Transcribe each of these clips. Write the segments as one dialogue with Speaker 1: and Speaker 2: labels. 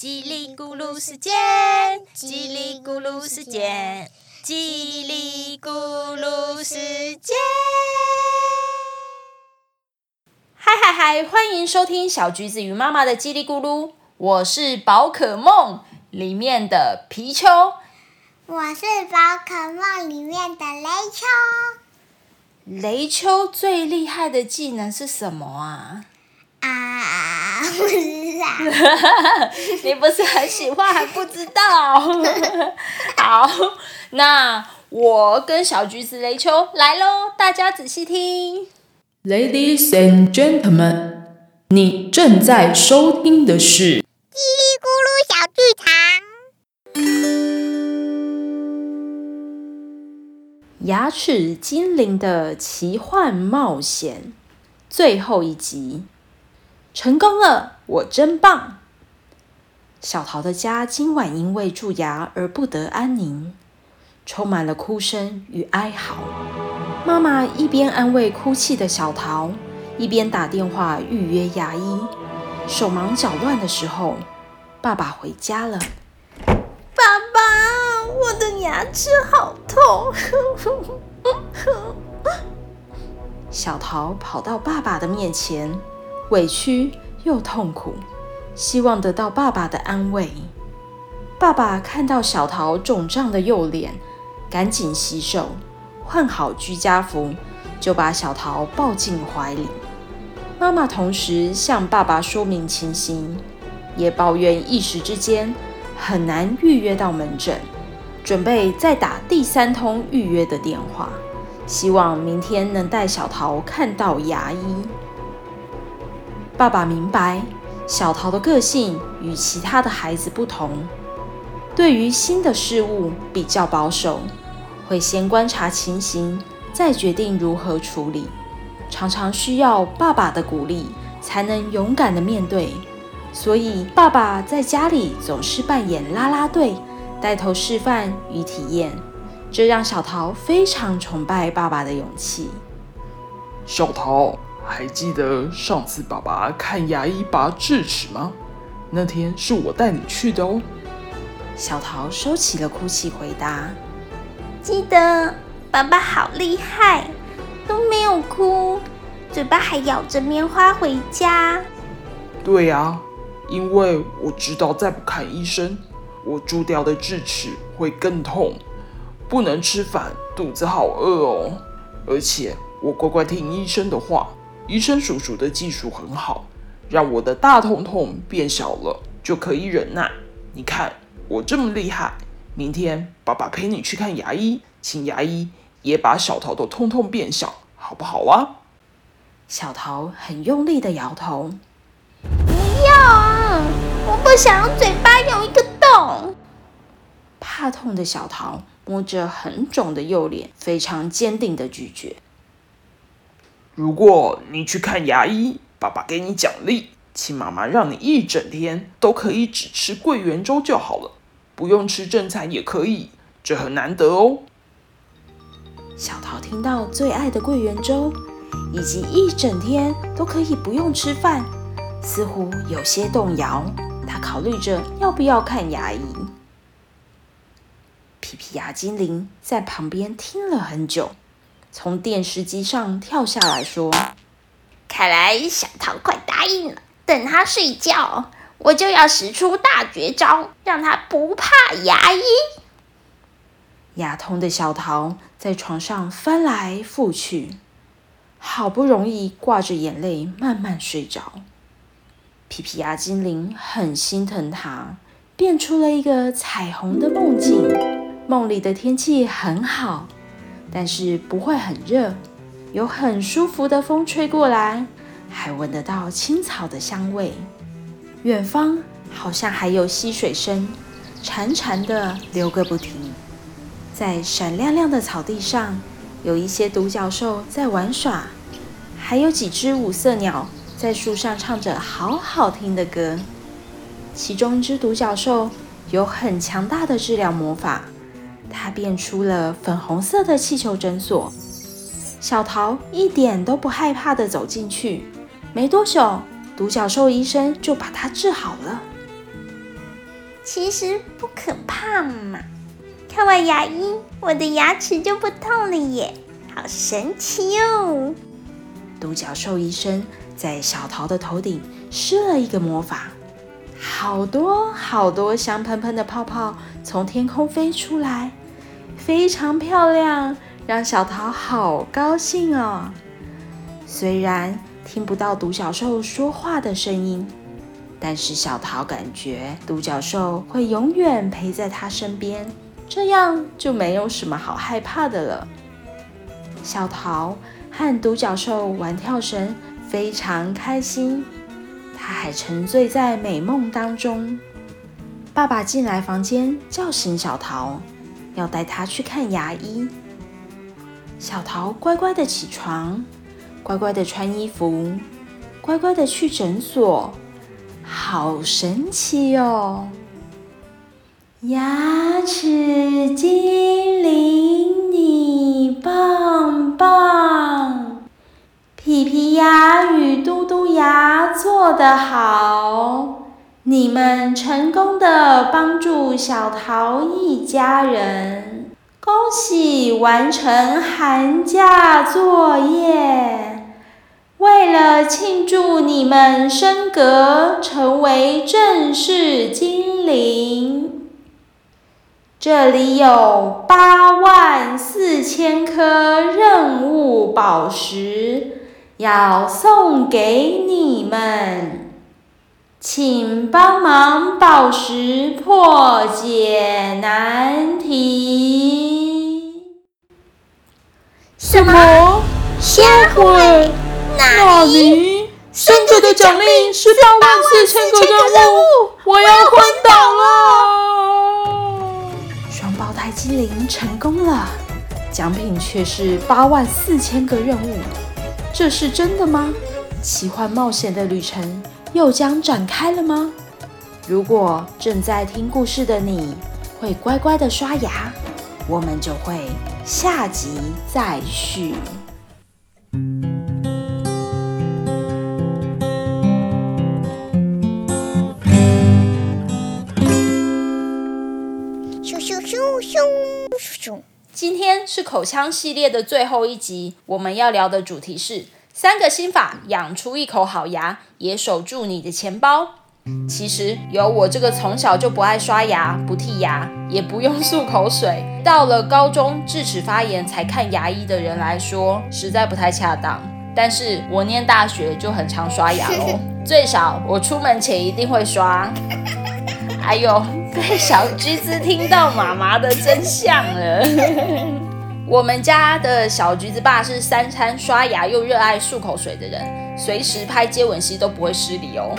Speaker 1: 叽里咕噜时间，叽里咕噜时间，叽里咕噜时间。嗨嗨嗨！欢迎收听小橘子与妈妈的叽里咕噜，我是宝可梦里面的皮丘，
Speaker 2: 我是宝可梦里面的雷丘。
Speaker 1: 雷丘最厉害的技能是什么啊？
Speaker 2: 啊，不知道。
Speaker 1: 你不是很喜欢还不知道？好，那我跟小橘子雷丘来喽，大家仔细听。
Speaker 3: Ladies and gentlemen，你正在收听的是
Speaker 2: 叽里咕噜小剧场。
Speaker 1: 牙齿精灵的奇幻冒险最后一集，成功了，我真棒！小桃的家今晚因为蛀牙而不得安宁，充满了哭声与哀嚎。妈妈一边安慰哭泣的小桃，一边打电话预约牙医。手忙脚乱的时候，爸爸回家了。爸爸，我的牙齿好痛！小桃跑到爸爸的面前，委屈又痛苦，希望得到爸爸的安慰。爸爸看到小桃肿胀的右脸，赶紧洗手，换好居家服，就把小桃抱进怀里。妈妈同时向爸爸说明情形，也抱怨一时之间很难预约到门诊，准备再打第三通预约的电话，希望明天能带小桃看到牙医。爸爸明白小桃的个性与其他的孩子不同，对于新的事物比较保守，会先观察情形，再决定如何处理。常常需要爸爸的鼓励，才能勇敢的面对。所以，爸爸在家里总是扮演啦啦队，带头示范与体验，这让小桃非常崇拜爸爸的勇气。
Speaker 3: 小桃。还记得上次爸爸看牙医拔智齿吗？那天是我带你去的哦。
Speaker 1: 小桃收起了哭泣，回答：“
Speaker 2: 记得，爸爸好厉害，都没有哭，嘴巴还咬着棉花回家。”
Speaker 3: 对呀，因为我知道再不看医生，我蛀掉的智齿会更痛，不能吃饭，肚子好饿哦。而且我乖乖听医生的话。医生叔叔的技术很好，让我的大痛痛变小了，就可以忍耐。你看我这么厉害，明天爸爸陪你去看牙医，请牙医也把小桃的痛痛变小，好不好啊？
Speaker 1: 小桃很用力的摇头，
Speaker 2: 不要啊！我不想要嘴巴有一个洞。
Speaker 1: 怕痛的小桃摸着很肿的右脸，非常坚定的拒绝。
Speaker 3: 如果你去看牙医，爸爸给你奖励，请妈妈让你一整天都可以只吃桂圆粥就好了，不用吃正餐也可以，这很难得哦。
Speaker 1: 小桃听到最爱的桂圆粥，以及一整天都可以不用吃饭，似乎有些动摇。她考虑着要不要看牙医。皮皮牙精灵在旁边听了很久。从电视机上跳下来说：“
Speaker 2: 看来小桃快答应了。等他睡觉，我就要使出大绝招，让他不怕牙医。”
Speaker 1: 牙痛的小桃在床上翻来覆去，好不容易挂着眼泪慢慢睡着。皮皮牙精灵很心疼他，变出了一个彩虹的梦境。梦里的天气很好。但是不会很热，有很舒服的风吹过来，还闻得到青草的香味。远方好像还有溪水声，潺潺的流个不停。在闪亮亮的草地上，有一些独角兽在玩耍，还有几只五色鸟在树上唱着好好听的歌。其中一只独角兽有很强大的治疗魔法。它变出了粉红色的气球诊所，小桃一点都不害怕的走进去。没多久，独角兽医生就把它治好了。
Speaker 2: 其实不可怕嘛。看完牙医，我的牙齿就不痛了耶，好神奇哦！
Speaker 1: 独角兽医生在小桃的头顶施了一个魔法，好多好多香喷喷的泡泡从天空飞出来，非常漂亮，让小桃好高兴哦。虽然听不到独角兽说话的声音，但是小桃感觉独角兽会永远陪在她身边。这样就没有什么好害怕的了。小桃和独角兽玩跳绳，非常开心。他还沉醉在美梦当中。爸爸进来房间，叫醒小桃，要带他去看牙医。小桃乖乖的起床，乖乖的穿衣服，乖乖的去诊所，好神奇哦！牙齿精灵，你棒棒！皮皮牙与嘟嘟牙做得好，你们成功的帮助小桃一家人，恭喜完成寒假作业！为了庆祝你们升格成为正式精灵。这里有八万四千颗任务宝石，要送给你们，请帮忙宝石破解难题。
Speaker 3: 什么？销毁？
Speaker 2: 哪
Speaker 3: 里？升格的奖励是八万四千个任务，我要昏倒了！
Speaker 1: 双胞胎精灵成功了，奖品却是八万四千个任务，这是真的吗？奇幻冒险的旅程又将展开了吗？如果正在听故事的你会乖乖的刷牙，我们就会下集再续。今天是口腔系列的最后一集，我们要聊的主题是三个心法养出一口好牙，也守住你的钱包。其实有我这个从小就不爱刷牙、不剔牙，也不用漱口水，到了高中智齿发炎才看牙医的人来说，实在不太恰当。但是我念大学就很常刷牙喽，最少我出门前一定会刷。哎呦，被小橘子听到妈妈的真相了。我们家的小橘子爸是三餐刷牙又热爱漱口水的人，随时拍接吻戏都不会失礼哦。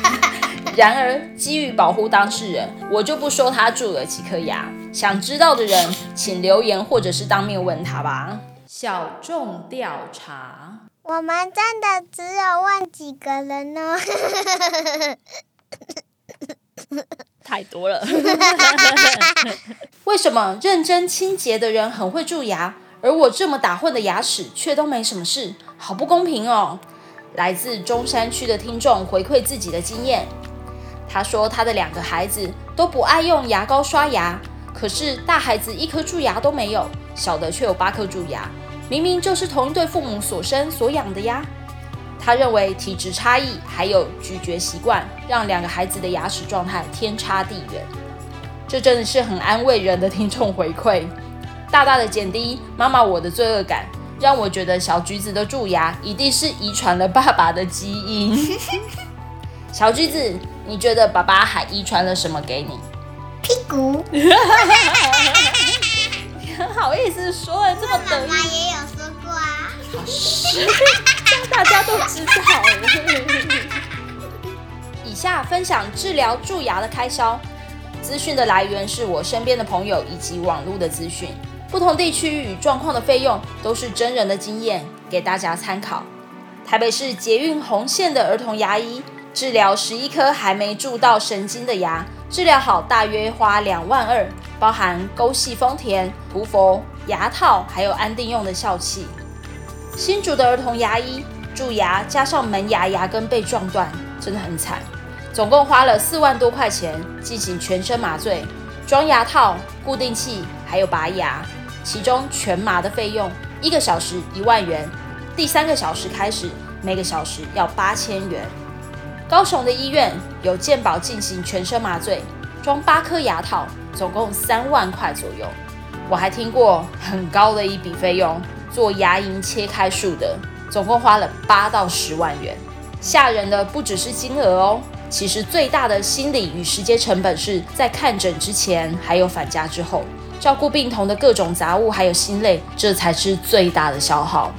Speaker 1: 然而，基于保护当事人，我就不说他蛀了几颗牙。想知道的人，请留言或者是当面问他吧。小众调查，
Speaker 4: 我们真的只有问几个人呢？
Speaker 1: 太多了。为什么认真清洁的人很会蛀牙，而我这么打混的牙齿却都没什么事？好不公平哦！来自中山区的听众回馈自己的经验，他说他的两个孩子都不爱用牙膏刷牙，可是大孩子一颗蛀牙都没有，小的却有八颗蛀牙，明明就是同一对父母所生所养的呀。他认为体质差异还有咀嚼习惯，让两个孩子的牙齿状态天差地远。这真的是很安慰人的听众回馈，大大的减低妈妈我的罪恶感，让我觉得小橘子的蛀牙一定是遗传了爸爸的基因。小橘子，你觉得爸爸还遗传了什么给你？
Speaker 4: 屁股。
Speaker 1: 好意思说的这么得意？
Speaker 4: 妈妈也有说过啊。
Speaker 1: 大家都知道。以下分享治疗蛀牙的开销，资讯的来源是我身边的朋友以及网络的资讯，不同地区与状况的费用都是真人的经验，给大家参考。台北市捷运红线的儿童牙医治疗十一颗还没蛀到神经的牙，治疗好大约花两万二，包含沟系丰田、涂佛、牙套，还有安定用的笑气。新竹的儿童牙医蛀牙加上门牙牙根被撞断，真的很惨。总共花了四万多块钱进行全身麻醉，装牙套、固定器，还有拔牙。其中全麻的费用一个小时一万元，第三个小时开始每个小时要八千元。高雄的医院有健保进行全身麻醉，装八颗牙套，总共三万块左右。我还听过很高的一笔费用，做牙龈切开术的，总共花了八到十万元。吓人的不只是金额哦，其实最大的心理与时间成本是在看诊之前，还有返家之后，照顾病童的各种杂物还有心累，这才是最大的消耗。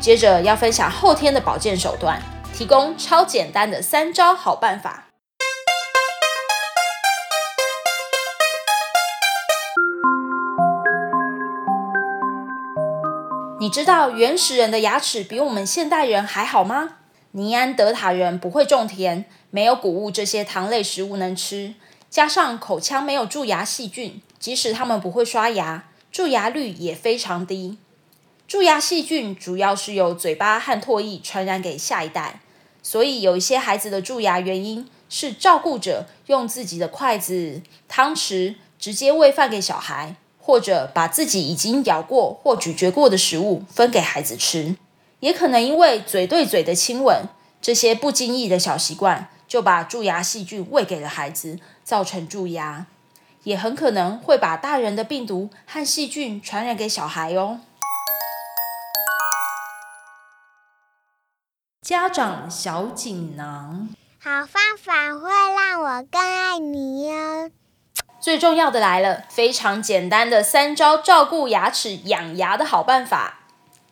Speaker 1: 接着要分享后天的保健手段，提供超简单的三招好办法。你知道原始人的牙齿比我们现代人还好吗？尼安德塔人不会种田，没有谷物这些糖类食物能吃，加上口腔没有蛀牙细菌，即使他们不会刷牙，蛀牙率也非常低。蛀牙细菌主要是由嘴巴和唾液传染给下一代，所以有一些孩子的蛀牙原因是照顾者用自己的筷子、汤匙直接喂饭给小孩。或者把自己已经咬过或咀嚼过的食物分给孩子吃，也可能因为嘴对嘴的亲吻这些不经意的小习惯，就把蛀牙细菌喂给了孩子，造成蛀牙，也很可能会把大人的病毒和细菌传染给小孩哦。家长小锦囊，
Speaker 4: 好方法会让我更爱你哟。
Speaker 1: 最重要的来了，非常简单的三招照顾牙齿、养牙的好办法。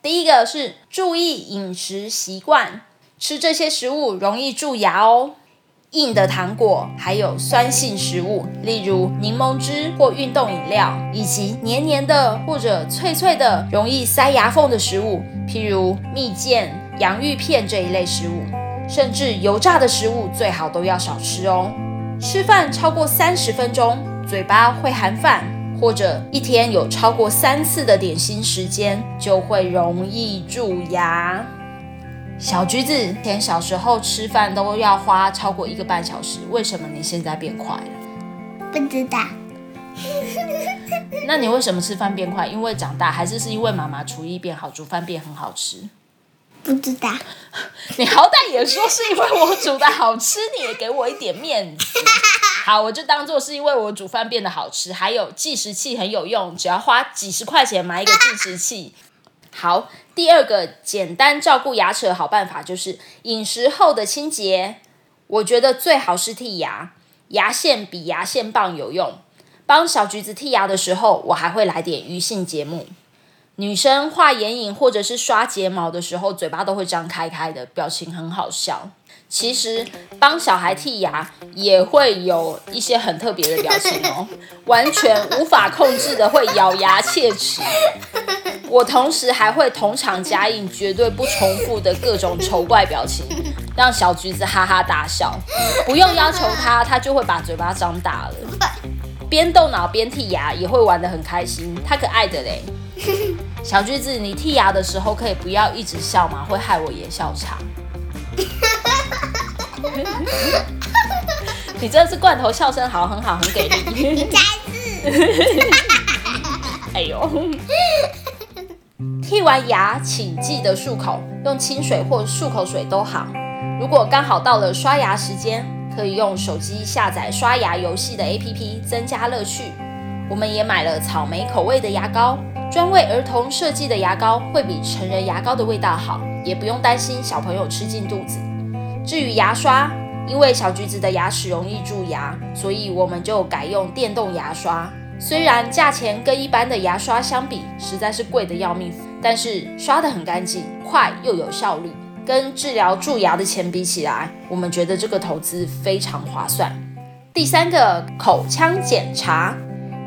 Speaker 1: 第一个是注意饮食习惯，吃这些食物容易蛀牙哦。硬的糖果，还有酸性食物，例如柠檬汁或运动饮料，以及黏黏的或者脆脆的、容易塞牙缝的食物，譬如蜜饯、洋芋片这一类食物，甚至油炸的食物最好都要少吃哦。吃饭超过三十分钟。嘴巴会含饭，或者一天有超过三次的点心时间，就会容易蛀牙。小橘子，前小时候吃饭都要花超过一个半小时，为什么你现在变快了？
Speaker 4: 不知道。
Speaker 1: 那你为什么吃饭变快？因为长大，还是是因为妈妈厨艺变好，煮饭变很好吃？
Speaker 4: 不知道。
Speaker 1: 你好歹也说是因为我煮的好吃，你也给我一点面子。好，我就当做是因为我煮饭变得好吃，还有计时器很有用，只要花几十块钱买一个计时器。好，第二个简单照顾牙齿的好办法就是饮食后的清洁。我觉得最好是剔牙，牙线比牙线棒有用。帮小橘子剔牙的时候，我还会来点鱼性节目。女生画眼影或者是刷睫毛的时候，嘴巴都会张开开的，表情很好笑。其实帮小孩剔牙也会有一些很特别的表情哦，完全无法控制的会咬牙切齿。我同时还会同场加映绝对不重复的各种丑怪表情，让小橘子哈哈大笑。不用要求他，他就会把嘴巴张大了。边动脑边剔牙也会玩得很开心，他可爱的嘞。小橘子，你剔牙的时候可以不要一直笑吗？会害我也笑场。你真的是罐头笑声好，很好，很给力。
Speaker 4: 再次。
Speaker 1: 哎呦！剔完牙请记得漱口，用清水或漱口水都好。如果刚好到了刷牙时间，可以用手机下载刷牙游戏的 APP，增加乐趣。我们也买了草莓口味的牙膏，专为儿童设计的牙膏会比成人牙膏的味道好，也不用担心小朋友吃进肚子。至于牙刷，因为小橘子的牙齿容易蛀牙，所以我们就改用电动牙刷。虽然价钱跟一般的牙刷相比实在是贵的要命，但是刷得很干净，快又有效率。跟治疗蛀牙的钱比起来，我们觉得这个投资非常划算。第三个口腔检查，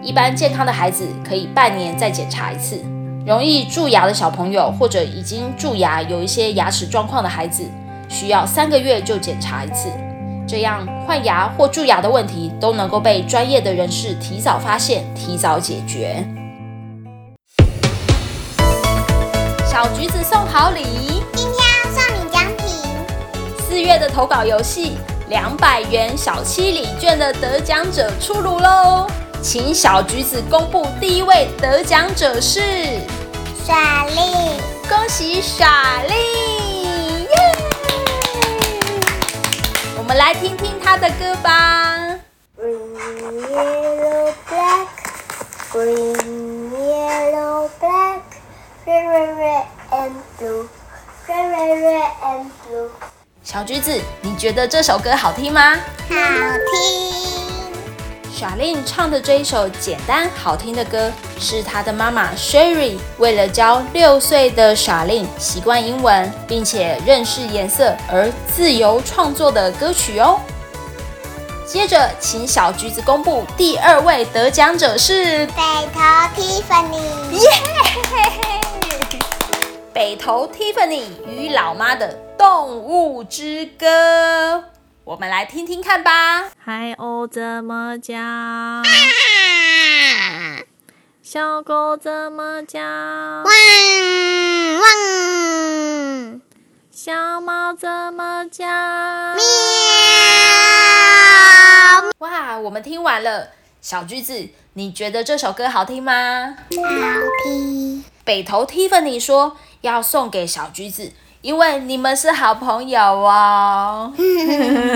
Speaker 1: 一般健康的孩子可以半年再检查一次。容易蛀牙的小朋友或者已经蛀牙有一些牙齿状况的孩子。需要三个月就检查一次，这样换牙或蛀牙的问题都能够被专业的人士提早发现、提早解决。小橘子送好礼，
Speaker 4: 今天要送你奖品。
Speaker 1: 四月的投稿游戏两百元小七礼券的得奖者出炉喽！请小橘子公布第一位得奖者是
Speaker 4: 莎莉，
Speaker 1: 恭喜傻莉！耶！我们来听听她的歌吧。
Speaker 4: Green, yellow, black. Green, yellow, black. Red, red, red and blue. Red, red, red and blue.
Speaker 1: 小橘子，你觉得这首歌好听吗？
Speaker 4: 好听。
Speaker 1: 小令唱的这一首简单好听的歌，是她的妈妈 Sherry 为了教六岁的小令习惯英文，并且认识颜色而自由创作的歌曲哦。接着，请小橘子公布第二位得奖者是
Speaker 4: 北头 Tiffany，
Speaker 1: 北投 Tiffany 与老妈的《动物之歌》，我们来听听看吧。
Speaker 5: 海鸥怎么叫？小狗怎么叫？
Speaker 4: 汪汪，
Speaker 5: 小猫怎么叫？
Speaker 4: 喵，
Speaker 1: 哇，我们听完了，小橘子，你觉得这首歌好听吗？
Speaker 4: 好听。
Speaker 1: 北投 Tiffany 说要送给小橘子，因为你们是好朋友哦。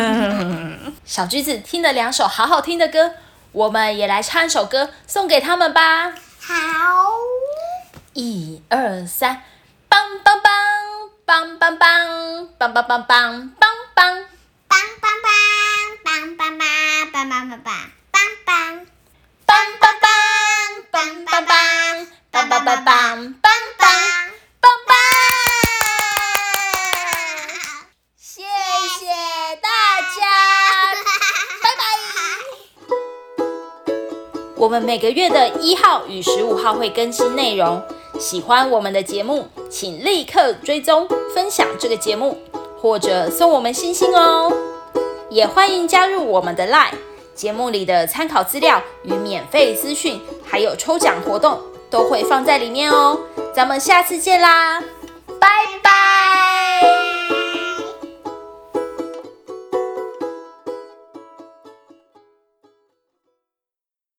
Speaker 1: 小橘子听了两首好好听的歌，我们也来唱一首歌送给他们吧。
Speaker 4: 好，
Speaker 1: 一二三，棒棒，棒棒棒棒棒棒。棒棒棒，棒
Speaker 4: 棒棒，棒棒棒棒，棒棒。棒棒棒，棒
Speaker 1: 棒棒，棒棒棒棒，棒棒棒棒！我们每个月的一号与十五号会更新内容，喜欢我们的节目，请立刻追踪、分享这个节目，或者送我们星星哦。也欢迎加入我们的 Line，节目里的参考资料与免费资讯，还有抽奖活动都会放在里面哦。咱们下次见啦，拜拜。